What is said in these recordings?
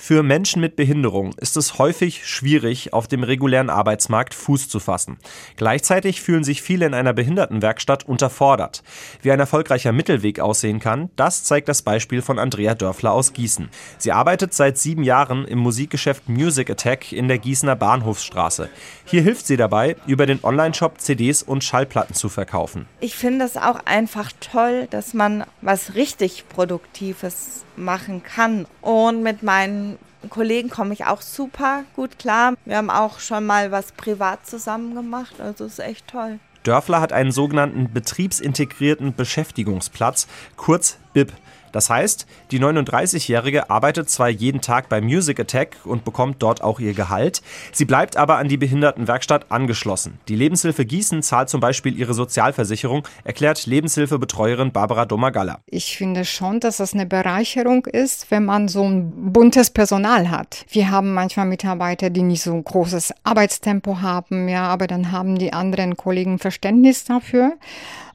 Für Menschen mit Behinderung ist es häufig schwierig, auf dem regulären Arbeitsmarkt Fuß zu fassen. Gleichzeitig fühlen sich viele in einer Behindertenwerkstatt unterfordert. Wie ein erfolgreicher Mittelweg aussehen kann, das zeigt das Beispiel von Andrea Dörfler aus Gießen. Sie arbeitet seit sieben Jahren im Musikgeschäft Music Attack in der Gießener Bahnhofsstraße. Hier hilft sie dabei, über den Onlineshop CDs und Schallplatten zu verkaufen. Ich finde es auch einfach toll, dass man was richtig Produktives machen kann. Und mit meinen Kollegen komme ich auch super gut klar. Wir haben auch schon mal was privat zusammen gemacht, also ist echt toll. Dörfler hat einen sogenannten betriebsintegrierten Beschäftigungsplatz, kurz BIP. Das heißt, die 39-Jährige arbeitet zwar jeden Tag bei Music Attack und bekommt dort auch ihr Gehalt, sie bleibt aber an die Behindertenwerkstatt angeschlossen. Die Lebenshilfe Gießen zahlt zum Beispiel ihre Sozialversicherung, erklärt Lebenshilfebetreuerin Barbara Domagalla. Ich finde schon, dass das eine Bereicherung ist, wenn man so ein buntes Personal hat. Wir haben manchmal Mitarbeiter, die nicht so ein großes Arbeitstempo haben, ja, aber dann haben die anderen Kollegen Verständnis dafür.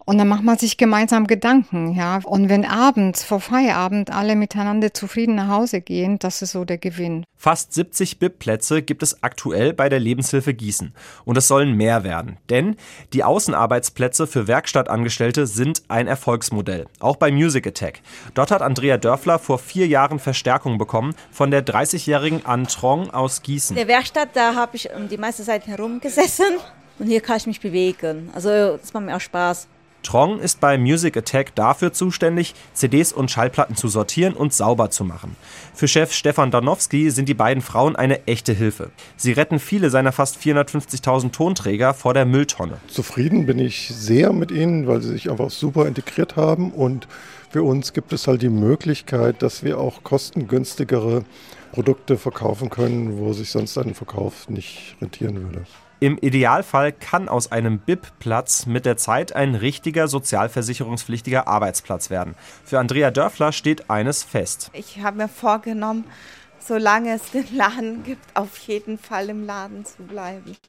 Und dann macht man sich gemeinsam Gedanken, ja. Und wenn abends vor Feierabend alle miteinander zufrieden nach Hause gehen, das ist so der Gewinn. Fast 70 BIP-Plätze gibt es aktuell bei der Lebenshilfe Gießen. Und es sollen mehr werden. Denn die Außenarbeitsplätze für Werkstattangestellte sind ein Erfolgsmodell. Auch bei Music Attack. Dort hat Andrea Dörfler vor vier Jahren Verstärkung bekommen von der 30-jährigen Antrong aus Gießen. In der Werkstatt, da habe ich die meiste Zeit herumgesessen. Und hier kann ich mich bewegen. Also das macht mir auch Spaß. Trong ist bei Music Attack dafür zuständig, CDs und Schallplatten zu sortieren und sauber zu machen. Für Chef Stefan Danowski sind die beiden Frauen eine echte Hilfe. Sie retten viele seiner fast 450.000 Tonträger vor der Mülltonne. Zufrieden bin ich sehr mit ihnen, weil sie sich einfach super integriert haben und für uns gibt es halt die Möglichkeit, dass wir auch kostengünstigere Produkte verkaufen können, wo sich sonst ein Verkauf nicht rentieren würde. Im Idealfall kann aus einem BIP-Platz mit der Zeit ein richtiger sozialversicherungspflichtiger Arbeitsplatz werden. Für Andrea Dörfler steht eines fest. Ich habe mir vorgenommen, solange es den Laden gibt, auf jeden Fall im Laden zu bleiben.